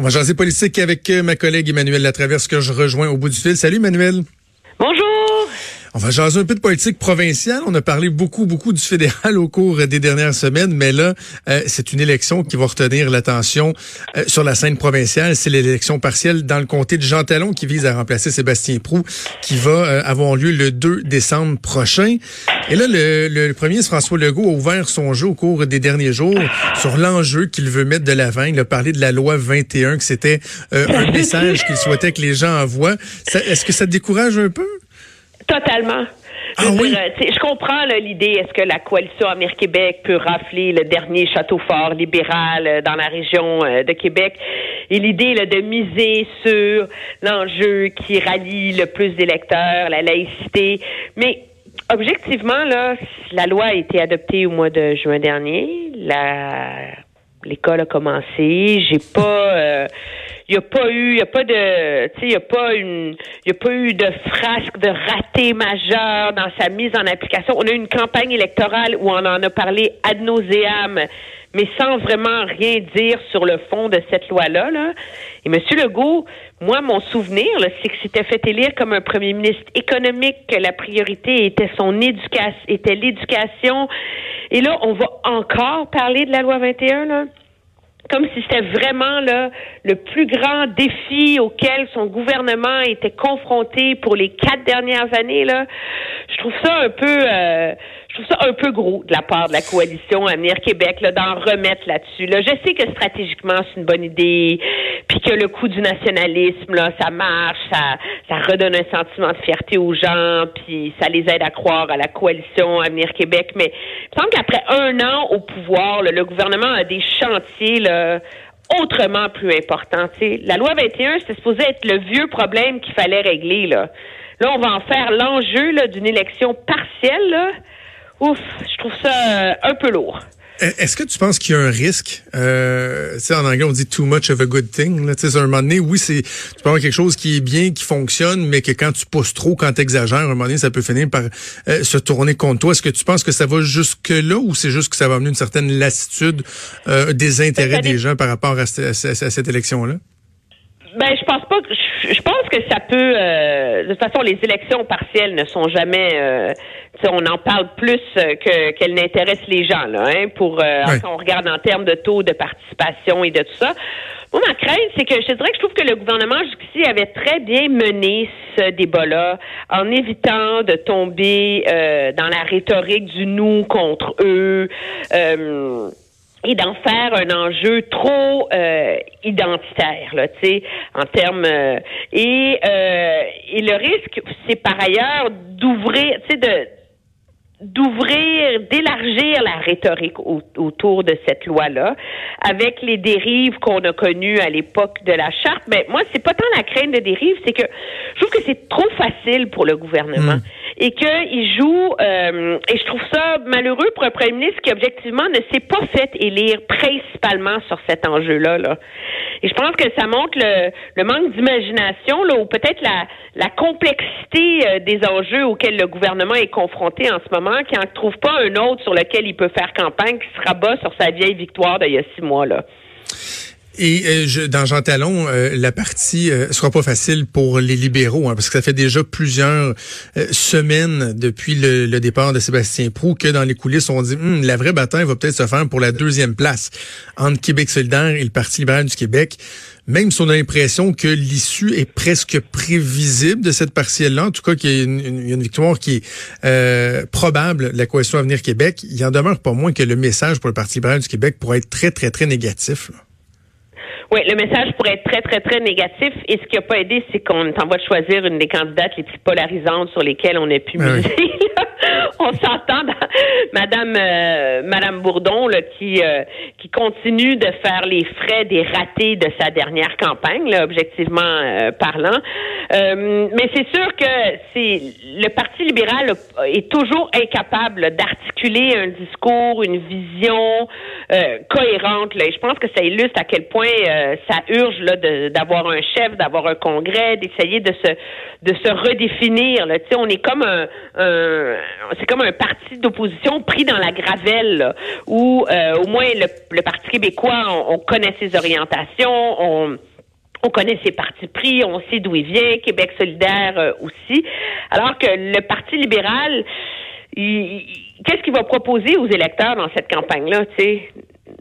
On va jaser politique avec euh, ma collègue Emmanuel Latraverse que je rejoins au bout du fil. Salut Emmanuel. Bonjour. On va jaser un peu de politique provinciale. On a parlé beaucoup, beaucoup du fédéral au cours des dernières semaines, mais là, euh, c'est une élection qui va retenir l'attention euh, sur la scène provinciale. C'est l'élection partielle dans le comté de Jean Talon qui vise à remplacer Sébastien Prou, qui va avoir lieu le 2 décembre prochain. Et là, le, premier François Legault a ouvert son jeu au cours des derniers jours sur l'enjeu qu'il veut mettre de l'avant. Il a parlé de la loi 21, que c'était euh, un message qu'il souhaitait que les gens envoient. Est-ce que ça décourage un peu? Totalement. Ah je, oui? je comprends l'idée. Est-ce que la coalition Amir-Québec peut rafler le dernier château fort libéral euh, dans la région euh, de Québec? Et l'idée de miser sur l'enjeu qui rallie le plus d'électeurs, la laïcité. Mais Objectivement, là, la loi a été adoptée au mois de juin dernier. La l'école a commencé. J'ai pas euh, il n'y a pas eu, il y a pas de, tu sais, y a pas une, y a pas eu de frasque de raté majeur dans sa mise en application. On a eu une campagne électorale où on en a parlé ad nauseam, mais sans vraiment rien dire sur le fond de cette loi-là. Là. Et M. Legault, moi, mon souvenir, c'est que c'était fait élire comme un premier ministre économique, que la priorité était son éducation, était l'éducation. Et là, on va encore parler de la loi 21, là comme si c'était vraiment là, le plus grand défi auquel son gouvernement était confronté pour les quatre dernières années. Là. Je trouve ça un peu euh, trouve ça un peu gros de la part de la coalition Avenir Québec d'en remettre là-dessus. Là. Je sais que stratégiquement, c'est une bonne idée, puis que le coup du nationalisme, là, ça marche, ça, ça redonne un sentiment de fierté aux gens, puis ça les aide à croire à la coalition Avenir Québec. Mais il me semble qu'après un an au pouvoir, le gouvernement a des chantiers là, autrement plus importants. La loi 21, c'était supposé être le vieux problème qu'il fallait régler. Là. là, on va en faire l'enjeu d'une élection partielle. Là ouf, je trouve ça euh, un peu lourd. Est-ce que tu penses qu'il y a un risque? Euh, en anglais, on dit too much of a good thing. Là. À un moment donné, oui, c'est tu peux avoir quelque chose qui est bien, qui fonctionne, mais que quand tu pousses trop, quand tu exagères, à un moment donné, ça peut finir par euh, se tourner contre toi. Est-ce que tu penses que ça va jusque-là ou c'est juste que ça va amener une certaine lassitude euh, des intérêts des gens par rapport à, cette élection-là? Ben, je pense pas que je, pense que ça peut. Euh, de toute façon, les élections partielles ne sont jamais. Euh, on en parle plus que qu'elles n'intéressent les gens là. Hein, pour euh, quand on regarde en termes de taux de participation et de tout ça. Moi, ma crainte, c'est que je dirais que je trouve que le gouvernement jusqu'ici avait très bien mené ce débat-là en évitant de tomber euh, dans la rhétorique du nous contre eux. Et d'en faire un enjeu trop euh, identitaire, là, tu sais, en termes euh, et euh, et le risque, c'est par ailleurs d'ouvrir, tu sais, de d'ouvrir, d'élargir la rhétorique autour de cette loi-là, avec les dérives qu'on a connues à l'époque de la charte. Mais moi, c'est pas tant la crainte de dérives, c'est que je trouve que c'est trop facile pour le gouvernement. Hmm et qu'il joue, euh, et je trouve ça malheureux pour un premier ministre qui objectivement ne s'est pas fait élire principalement sur cet enjeu-là. Là. Et je pense que ça montre le, manque d'imagination, ou peut-être la, la complexité euh, des enjeux auxquels le gouvernement est confronté en ce moment, qui n'en trouve pas un autre sur lequel il peut faire campagne, qui sera bas sur sa vieille victoire d'il y a six mois. Là. Et euh, je, dans Jean Talon, euh, la partie euh, sera pas facile pour les libéraux, hein, parce que ça fait déjà plusieurs euh, semaines depuis le, départ de Sébastien Prou que dans les coulisses, on dit hum, la vraie bataille va peut-être se faire pour la deuxième place entre Québec solidaire et le Parti libéral du Québec. Même si on a l'impression que l'issue est presque prévisible de cette partielle-là, en tout cas qu'il y a une, victoire qui est probable de la coalition Avenir Québec, il en demeure pas moins que le message pour le Parti libéral du Québec pourrait être très, très, très négatif. Oui, le message pourrait être très, très, très négatif. Et ce qui n'a pas aidé, c'est qu'on t'envoie de choisir une des candidates les plus polarisantes sur lesquelles on a pu ah miser. on s'entend Madame euh, Madame Bourdon là, qui euh, qui continue de faire les frais des ratés de sa dernière campagne, là, objectivement euh, parlant. mais c'est sûr que c'est le Parti libéral est toujours incapable d'articuler un discours, une vision cohérente. Là. Et je pense que ça illustre à quel point euh, ça urge là d'avoir un chef, d'avoir un congrès, d'essayer de se de se redéfinir. Là. On est comme un, c'est comme un parti d'opposition pris dans la gravelle, où euh, au moins le, Parti québécois, on, connaît ses orientations, on On connaît ses partis pris, on sait d'où il vient, Québec solidaire aussi. Alors que le Parti libéral, qu'est-ce qu'il va proposer aux électeurs dans cette campagne-là?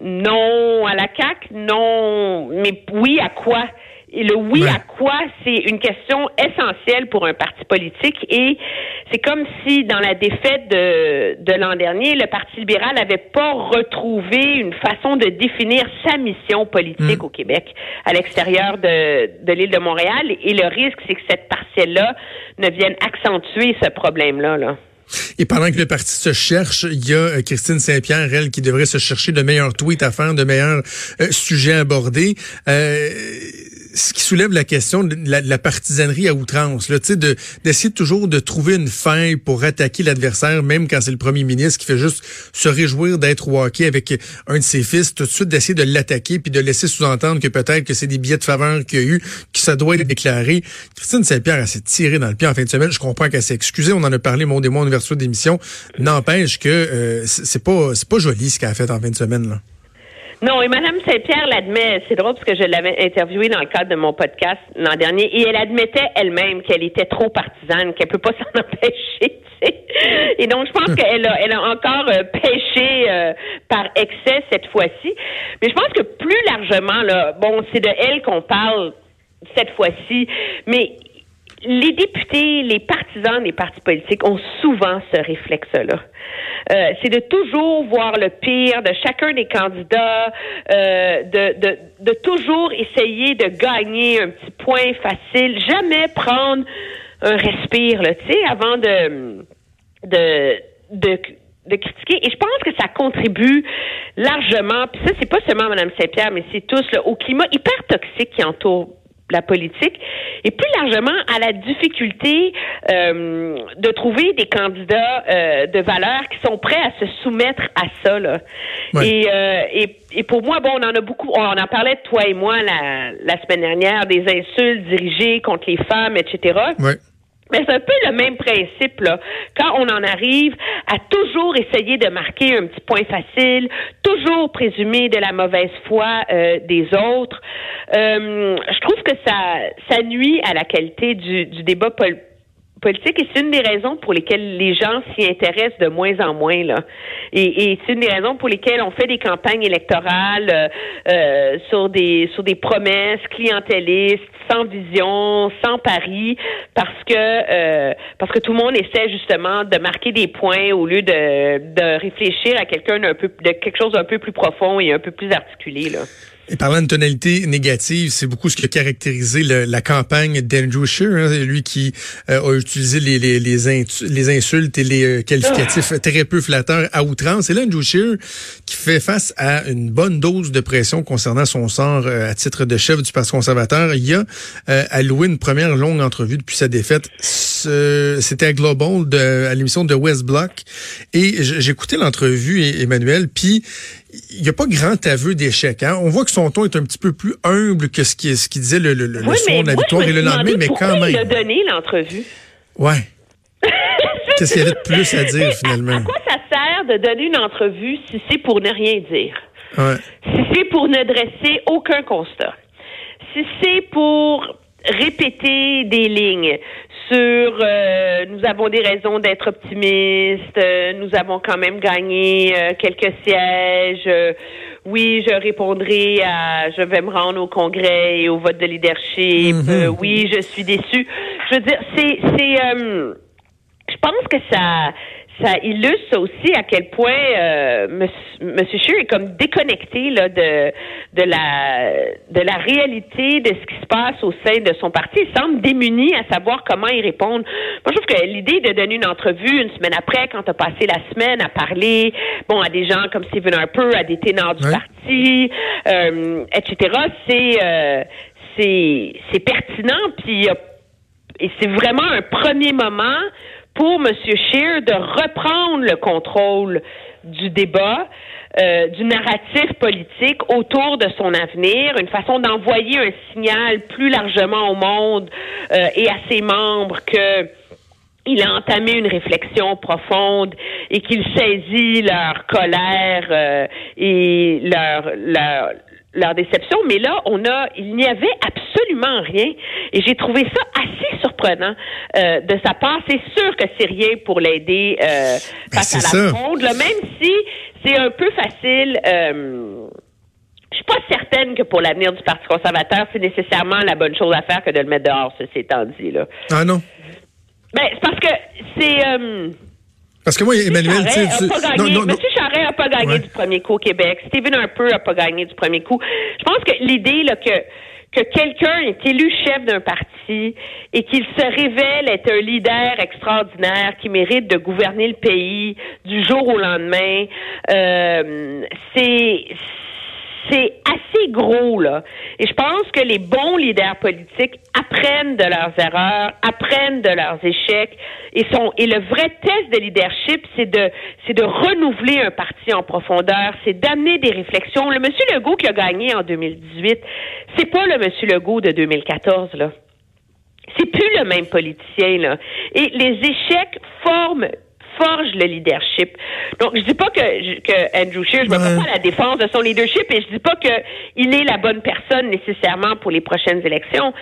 Non à la CAQ, non, mais oui à quoi? Et le oui à quoi, c'est une question essentielle pour un parti politique. Et c'est comme si, dans la défaite de, de l'an dernier, le Parti libéral n'avait pas retrouvé une façon de définir sa mission politique mm. au Québec, à l'extérieur de, de l'île de Montréal. Et le risque, c'est que cette partielle-là ne vienne accentuer ce problème-là. Là. Et pendant que le parti se cherche, il y a euh, Christine Saint-Pierre, elle, qui devrait se chercher de meilleurs tweets à faire, de meilleurs euh, sujets abordés. Euh, ce qui soulève la question de la, partisanerie à outrance, là, de d'essayer toujours de trouver une faille pour attaquer l'adversaire, même quand c'est le premier ministre qui fait juste se réjouir d'être au hockey avec un de ses fils, tout de suite d'essayer de l'attaquer puis de laisser sous-entendre que peut-être que c'est des billets de faveur qu'il y a eu, que ça doit être déclaré. Christine Saint-Pierre, elle s'est tirée dans le pied en fin de semaine. Je comprends qu'elle s'est excusée. On en a parlé, mon démon, en ouverture d'émission. N'empêche que euh, c'est pas c'est pas joli ce qu'elle a fait en fin de semaine, là. Non, et Mme Saint-Pierre l'admet. C'est drôle parce que je l'avais interviewée dans le cadre de mon podcast l'an dernier et elle admettait elle-même qu'elle était trop partisane, qu'elle peut pas s'en empêcher. Et donc, je pense hum. qu'elle a, elle a encore euh, pêché euh, par excès cette fois-ci. Mais je pense que plus largement, là, bon, c'est de elle qu'on parle cette fois-ci, mais les députés, les partisans des partis politiques ont souvent ce réflexe-là. Euh, c'est de toujours voir le pire de chacun des candidats, euh, de, de, toujours essayer de gagner un petit point facile, jamais prendre un respire, tu sais, avant de, de, de de critiquer. Et je pense que ça contribue largement, puis ça, c'est pas seulement Mme Saint-Pierre, mais c'est tous, là, au climat hyper toxique qui entoure la politique et plus largement à la difficulté euh, de trouver des candidats euh, de valeur qui sont prêts à se soumettre à ça là. Et, euh, et, et pour moi bon on en a beaucoup on en parlait toi et moi la, la semaine dernière des insultes dirigées contre les femmes etc. Ouais. Mais c'est un peu le même principe, là. Quand on en arrive à toujours essayer de marquer un petit point facile, toujours présumer de la mauvaise foi euh, des autres, euh, je trouve que ça, ça nuit à la qualité du, du débat politique politique et c'est une des raisons pour lesquelles les gens s'y intéressent de moins en moins là. Et, c'est une des raisons pour lesquelles on fait des campagnes électorales euh, euh sur des sur des promesses clientélistes, sans vision, sans pari, parce que euh, parce que tout le monde essaie justement de marquer des points au lieu de de réfléchir à quelqu'un d'un peu de quelque chose d'un peu plus profond et un peu plus articulé là. Et parlant de tonalité négative, c'est beaucoup ce qui a caractérisé la campagne d'Andrew Scheer, hein, lui qui euh, a utilisé les, les, les, insultes et les euh, qualificatifs ah. très peu flatteurs à outrance. Et là, Andrew Scheer qui fait face à une bonne dose de pression concernant son sort euh, à titre de chef du Parti conservateur. Il a alloué une première longue entrevue depuis sa défaite. C'était à Global, de, à l'émission de West Block. Et écouté l'entrevue, Emmanuel, puis il n'y a pas grand aveu d'échec. Hein? On voit que son ton est un petit peu plus humble que ce qu'il ce disait le, le, le soir de la victoire et le lendemain, mais quand même. Il a donné l'entrevue. Ouais. Qu'est-ce qu'il y avait de plus à dire finalement? À quoi ça sert de donner une entrevue si c'est pour ne rien dire? Ouais. Si c'est pour ne dresser aucun constat? Si c'est pour répéter des lignes? Sur euh, nous avons des raisons d'être optimistes, euh, nous avons quand même gagné euh, quelques sièges. oui, je répondrai à je vais me rendre au congrès et au vote de leadership. Mm-hmm. oui, je suis déçu. Je veux dire, c'est c'est je pense que ça ça illustre aussi à quel point euh, Monsieur Scheer est comme déconnecté là de de la de la réalité de ce qui se passe au sein de son parti. Il semble démuni à savoir comment y répondre. Moi, je trouve que l'idée de donner une entrevue une semaine après, quand tu as passé la semaine à parler, bon, à des gens comme Stephen Harper, à des ténors du parti, euh, etc. C'est euh, c'est c'est pertinent. Puis et c'est vraiment un premier moment pour M. Scheer de reprendre le contrôle du débat, euh, du narratif politique autour de son avenir, une façon d'envoyer un signal plus largement au monde euh, et à ses membres que il a entamé une réflexion profonde et qu'il saisit leur colère euh, et leur, leur leur déception. Mais là, on a, il n'y avait absolument absolument rien. Et j'ai trouvé ça assez surprenant euh, de sa part. C'est sûr que c'est rien pour l'aider euh, Ben, face à la ça. fronde, là, même si c'est un peu facile. Euh, je suis pas certaine que pour l'avenir du Parti conservateur, c'est nécessairement la bonne chose à faire que de le mettre dehors, ceci étant dit. Là. Ah non. Ben, c'est parce que c'est... Parce que moi, Emmanuel, tu. Monsieur Charest n'a pas gagné Ouais. du premier coup au Québec. Stephen Harper n'a pas gagné du premier coup. Je pense que l'idée là, que que quelqu'un est élu chef d'un parti et qu'il se révèle être un leader extraordinaire qui mérite de gouverner le pays du jour au lendemain, euh, c'est c'est assez gros, là. Et je pense que les bons leaders politiques apprennent de leurs erreurs, apprennent de leurs échecs. Et, sont, et le vrai test de leadership, c'est de, renouveler un parti en profondeur, c'est d'amener des réflexions. Le monsieur Legault qui a gagné en 2018, c'est pas le monsieur Legault de 2014, là. C'est plus le même politicien, là. Et les échecs forment forge le leadership. Donc, je dis pas que, que Andrew Scheer, je me Ouais. pas à la défense de son leadership et je dis pas que il est la bonne personne nécessairement pour les prochaines élections.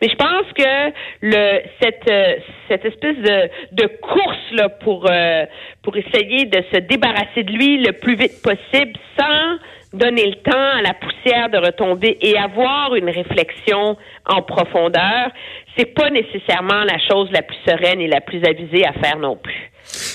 Mais je pense que le cette euh, cette espèce de, de course là pour euh, pour essayer de se débarrasser de lui le plus vite possible sans donner le temps à la poussière de retomber et avoir une réflexion en profondeur, c'est pas nécessairement la chose la plus sereine et la plus avisée à faire non plus.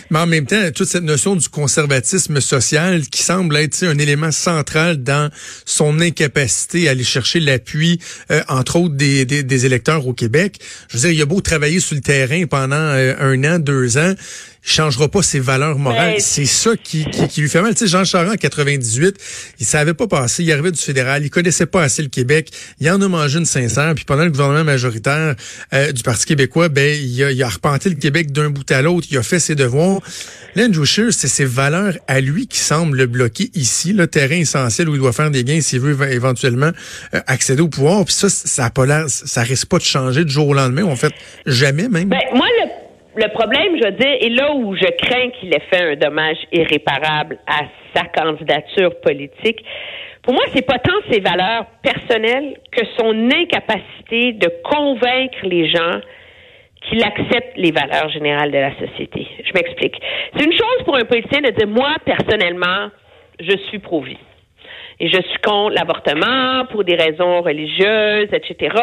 Mais en même temps, toute cette notion du conservatisme social qui semble être un élément central dans son incapacité à aller chercher l'appui, euh, entre autres, des, des, des électeurs au Québec. Je veux dire, il a beau travailler sur le terrain pendant euh, un an, deux ans, changera pas ses valeurs morales. Mais- C'est ça qui, qui, qui lui fait mal. Tu sais, Jean Charest, en 98, il savait pas passer. Il arrivait du fédéral. Il connaissait pas assez le Québec. Il en a mangé une sincère. Puis pendant le gouvernement majoritaire euh, du Parti québécois, ben, il a, il a repenté le Québec d'un bout à l'autre. Il a fait ses devoirs. Là, Andrew Scheer, c'est ses valeurs à lui qui semblent le bloquer ici, le terrain essentiel où il doit faire des gains s'il veut éve- éventuellement euh, accéder au pouvoir. Puis ça, ça a pas l'air, ça risque pas de changer du jour au lendemain. En fait, jamais même. Ben, moi, le, le problème, je veux dire, et là où je crains qu'il ait fait un dommage irréparable à sa candidature politique, pour moi, c'est pas tant ses valeurs personnelles que son incapacité de convaincre les gens qu'il accepte les valeurs générales de la société. Je m'explique. C'est une chose pour un politicien de dire, moi, personnellement, je suis pro-vie. Et je suis contre l'avortement pour des raisons religieuses, etc.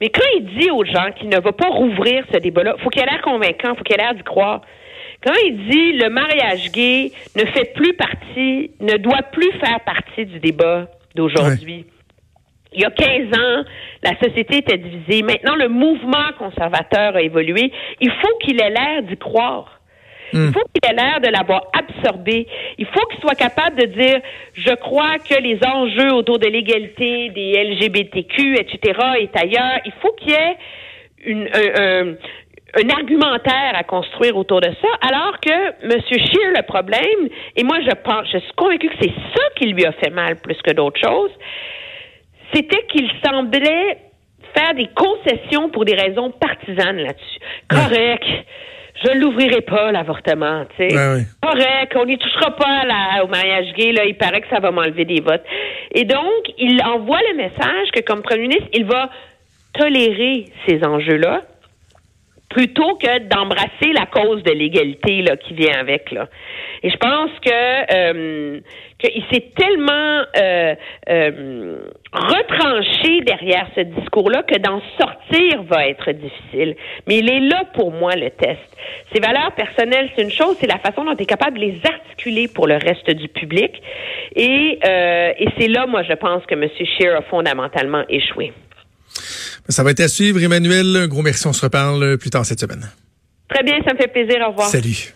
Mais quand il dit aux gens qu'il ne va pas rouvrir ce débat-là, faut qu'il ait l'air convaincant, faut qu'il ait l'air d'y croire. Quand il dit le mariage gay ne fait plus partie, ne doit plus faire partie du débat d'aujourd'hui. Il y a 15 ans, la société était divisée. Maintenant, le mouvement conservateur a évolué. Il faut qu'il ait l'air d'y croire. Il faut qu'il ait l'air de l'avoir absorbé. Il faut qu'il soit capable de dire, je crois que les enjeux autour de l'égalité des LGBTQ, etc., est ailleurs. Il faut qu'il y ait une, un argumentaire à construire autour de ça, alors que M. Scheer, le problème, et moi je pense, je suis convaincue que c'est ça qui lui a fait mal plus que d'autres choses, c'était qu'il semblait faire des concessions pour des raisons partisanes là-dessus. Correct. Je l'ouvrirai pas, l'avortement, tu sais. Ouais, ouais. Correct, on n'y touchera pas au mariage gay, là, il paraît que ça va m'enlever des votes. Et donc, il envoie le message que comme premier ministre, il va tolérer ces enjeux-là plutôt que d'embrasser la cause de l'égalité là qui vient avec là. Et je pense que euh, qu'il s'est tellement euh, euh, retranché derrière ce discours-là que d'en sortir va être difficile. Mais il est là pour moi le test. Ses valeurs personnelles, c'est une chose, c'est la façon dont tu es capable de les articuler pour le reste du public. Et, euh, et c'est là, moi, je pense que M. Scheer a fondamentalement échoué. Ça va être à suivre, Emmanuel. Un gros merci. On se reparle plus tard cette semaine. Très bien, ça me fait plaisir. Au revoir. Salut.